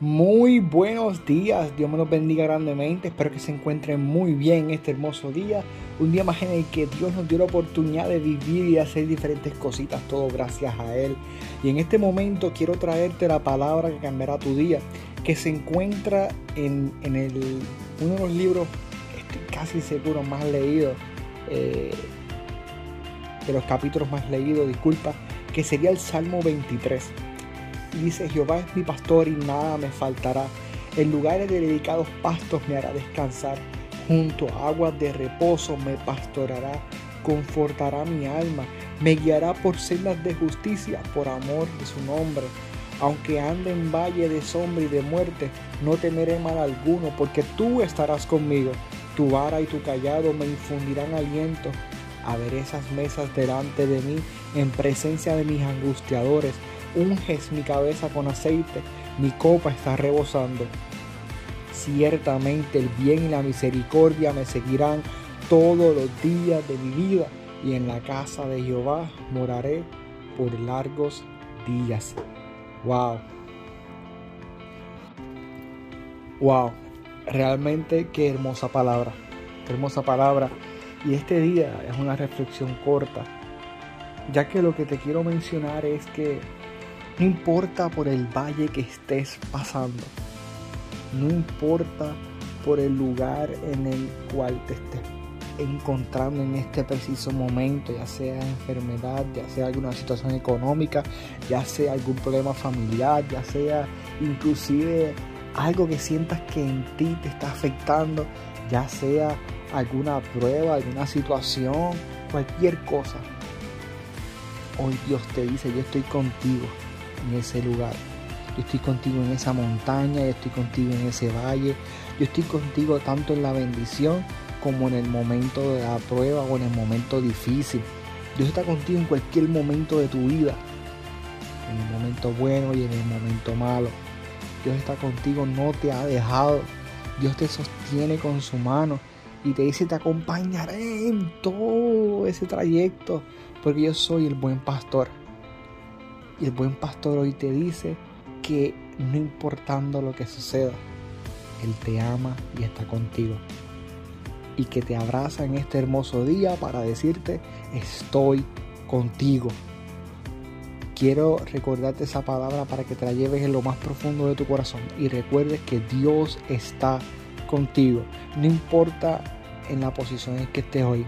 Muy buenos días, Dios me los bendiga grandemente, espero que se encuentren muy bien este hermoso día, un día más en el que Dios nos dio la oportunidad de vivir y hacer diferentes cositas, todo gracias a Él. Y en este momento quiero traerte la palabra que cambiará tu día, que se encuentra en, el, uno de los libros, estoy casi seguro, más leídos, eh, de los capítulos más leídos, disculpa, que sería el Salmo 23 dice, Jehová es mi pastor y nada me faltará. En lugares de dedicados pastos me hará descansar. Junto a aguas de reposo me pastorará. Confortará mi alma. Me guiará por sendas de justicia por amor de su nombre. Aunque ande en valle de sombra y de muerte, no temeré mal alguno, porque tú estarás conmigo. Tu vara y tu callado me infundirán aliento. A ver esas mesas delante de mí, en presencia de mis angustiadores unges mi cabeza con aceite, mi copa está rebosando. Ciertamente el bien y la misericordia me seguirán todos los días de mi vida y en la casa de Jehová moraré por largos días. Wow. Wow. Realmente qué hermosa palabra. Qué hermosa palabra. Y este día es una reflexión corta, ya que lo que te quiero mencionar es que no importa por el valle que estés pasando. No importa por el lugar en el cual te estés encontrando en este preciso momento, ya sea enfermedad, ya sea alguna situación económica, ya sea algún problema familiar, ya sea inclusive algo que sientas que en ti te está afectando, ya sea alguna prueba, alguna situación, cualquier cosa. Hoy Dios te dice, yo estoy contigo en ese lugar. Yo estoy contigo en esa montaña, yo estoy contigo en ese valle, yo estoy contigo tanto en la bendición como en el momento de la prueba o en el momento difícil. Dios está contigo en cualquier momento de tu vida, en el momento bueno y en el momento malo. Dios está contigo, no te ha dejado. Dios te sostiene con su mano y te dice, te acompañaré en todo ese trayecto, porque yo soy el buen pastor. Y el buen pastor hoy te dice que no importando lo que suceda, Él te ama y está contigo. Y que te abraza en este hermoso día para decirte, estoy contigo. Quiero recordarte esa palabra para que te la lleves en lo más profundo de tu corazón y recuerdes que Dios está contigo. No importa en la posición en que estés hoy,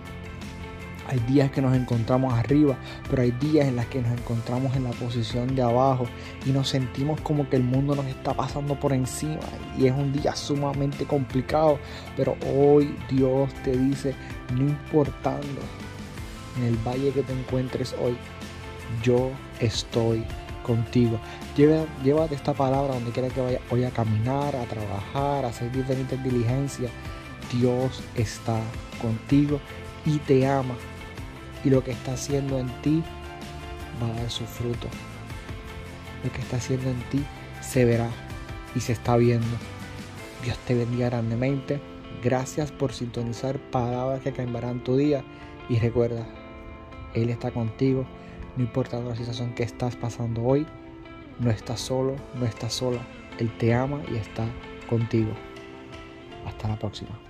hay días que nos encontramos arriba, pero hay días en las que nos encontramos en la posición de abajo y nos sentimos como que el mundo nos está pasando por encima y es un día sumamente complicado, pero hoy Dios te dice, no importando en el valle que te encuentres hoy, yo estoy contigo. llévate esta palabra donde quiera que vaya hoy a caminar, a trabajar, a hacer diferentes diligencias. Dios está contigo y te ama y lo que está haciendo en ti va a dar su fruto. Lo que está haciendo en ti se verá y se está viendo. Dios te bendiga grandemente. Gracias por sintonizar palabras que cambiarán tu día. Y recuerda, Él está contigo. No importa la situación que estás pasando hoy, no estás solo, no estás sola. Él te ama y está contigo. Hasta la próxima.